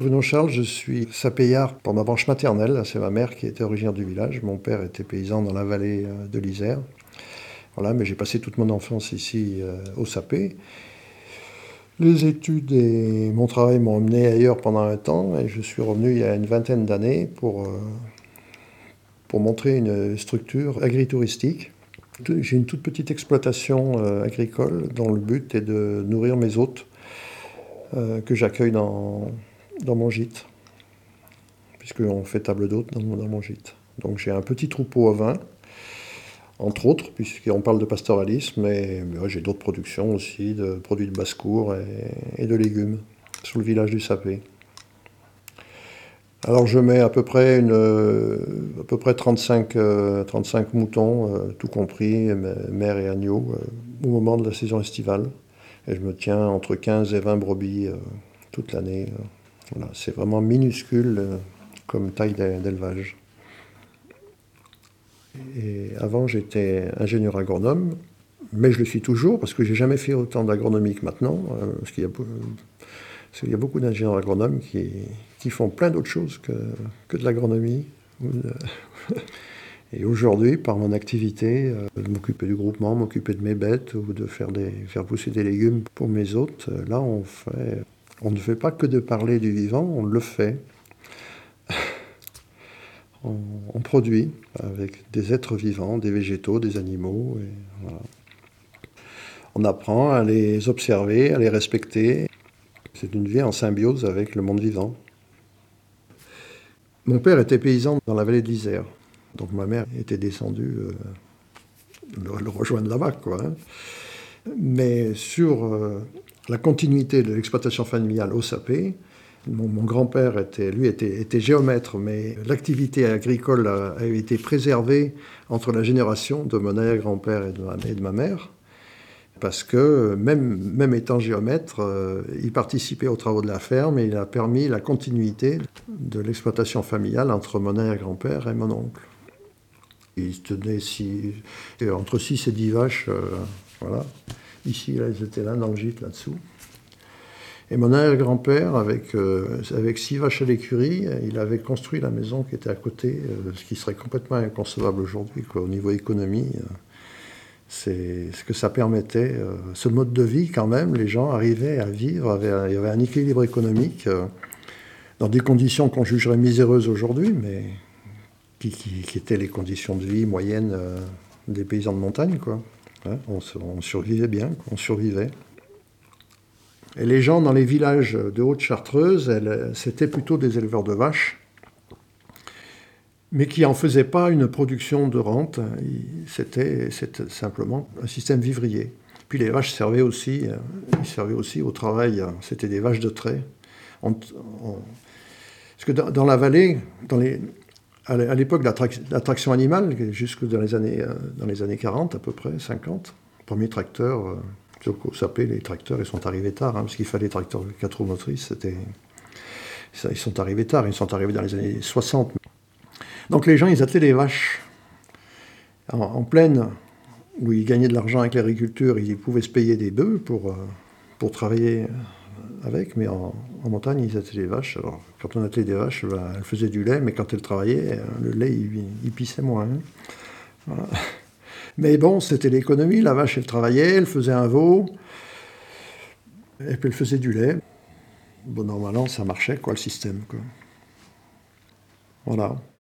Bruno Charles, je suis sapéillard pour ma branche maternelle. C'est ma mère qui était originaire du village. Mon père était paysan dans la vallée euh, de l'Isère. Voilà, mais j'ai passé toute mon enfance ici euh, au sapé. Les études et mon travail m'ont emmené ailleurs pendant un temps et je suis revenu il y a une vingtaine d'années pour, euh, pour montrer une structure agritouristique. J'ai une toute petite exploitation agricole dont le but est de nourrir mes hôtes que j'accueille dans, dans mon gîte, puisqu'on fait table d'hôte dans, mon gîte. Donc j'ai un petit troupeau à vin, entre autres, puisqu'on parle de pastoralisme, mais, j'ai d'autres productions aussi, de produits de basse-cour et, de légumes, sur le village du Sapé. Alors je mets à peu près, une, à peu près 35, 35 euh, moutons, euh, tout compris, mères et agneaux, euh, au moment de la saison estivale. Et je me tiens entre 15 et 20 brebis toute l'année c'est vraiment minuscule euh, comme taille d'élevage. Et avant, j'étais ingénieur agronome, mais je le suis toujours parce que j'ai jamais fait autant d'agronomie que maintenant. Euh, parce qu'il y, a, beaucoup d'ingénieurs agronomes qui, font plein d'autres choses que, de l'agronomie. Et aujourd'hui, par mon activité, euh, de m'occuper du groupement, m'occuper de mes bêtes ou de faire pousser des légumes pour mes hôtes, là, on fait on ne fait pas que de parler du vivant, on le fait. on, produit avec des êtres vivants, des végétaux, des animaux. On apprend à les observer, à les respecter. C'est une vie en symbiose avec le monde vivant. Mon père était paysan dans la vallée de l'Isère. Donc ma mère était descendue euh, le, rejoindre là-bas. Hein. Mais sur euh, la continuité de l'exploitation familiale au sapé. Mon, grand-père, était, lui, était, géomètre, mais l'activité agricole a, été préservée entre la génération de mon arrière-grand-père et, de ma mère, parce que même, même étant géomètre, euh, il participait aux travaux de la ferme et il a permis la continuité de l'exploitation familiale entre mon arrière-grand-père et mon oncle. Il tenait entre 6 et 10 vaches, euh, voilà. Ici, là, ils étaient là dans le gîte, là-dessous. Et mon arrière-grand-père, avec, euh, avec six vaches à l'écurie, il avait construit la maison qui était à côté, euh, ce qui serait complètement inconcevable aujourd'hui, au niveau économie. Euh, c'est ce que ça permettait. ce mode de vie, quand même, les gens arrivaient à vivre, il y avait un équilibre économique dans des conditions qu'on jugerait miséreuses aujourd'hui, mais qui, qui, étaient les conditions de vie moyennes des paysans de montagne, quoi. Hein, on, survivait bien, on survivait. Et les gens dans les villages de Haute-Chartreuse, c'était plutôt des éleveurs de vaches, mais qui n'en faisaient pas une production de rente. C'était simplement un système vivrier. Puis les vaches servaient aussi, aussi au travail. C'était des vaches de trait. parce que dans, la vallée, dans les, à l'époque de l'attraction animale, jusque dans les, années, euh, dans les années 40 à peu près, 50, premier tracteur, euh, sapé, les tracteurs, ils sont arrivés tard, hein, parce qu'il fallait des tracteurs de 4 roues motrices, c'était, ils sont arrivés tard, ils sont arrivés dans les années 60. Donc les gens, ils attelaient les vaches en, pleine, où ils gagnaient de l'argent avec l'agriculture, ils pouvaient se payer des bœufs pour, euh, pour travailler avec, mais en, montagne, ils attelaient les vaches. Alors, quand on attelait des vaches, ben, elles faisaient du lait, mais quand elles travaillaient, le lait, il, pissait moins. Hein. Mais bon, c'était l'économie. La vache, elle travaillait, elle faisait un veau, et puis elle faisait du lait. Bon, normalement, ça marchait, quoi, le système. Voilà.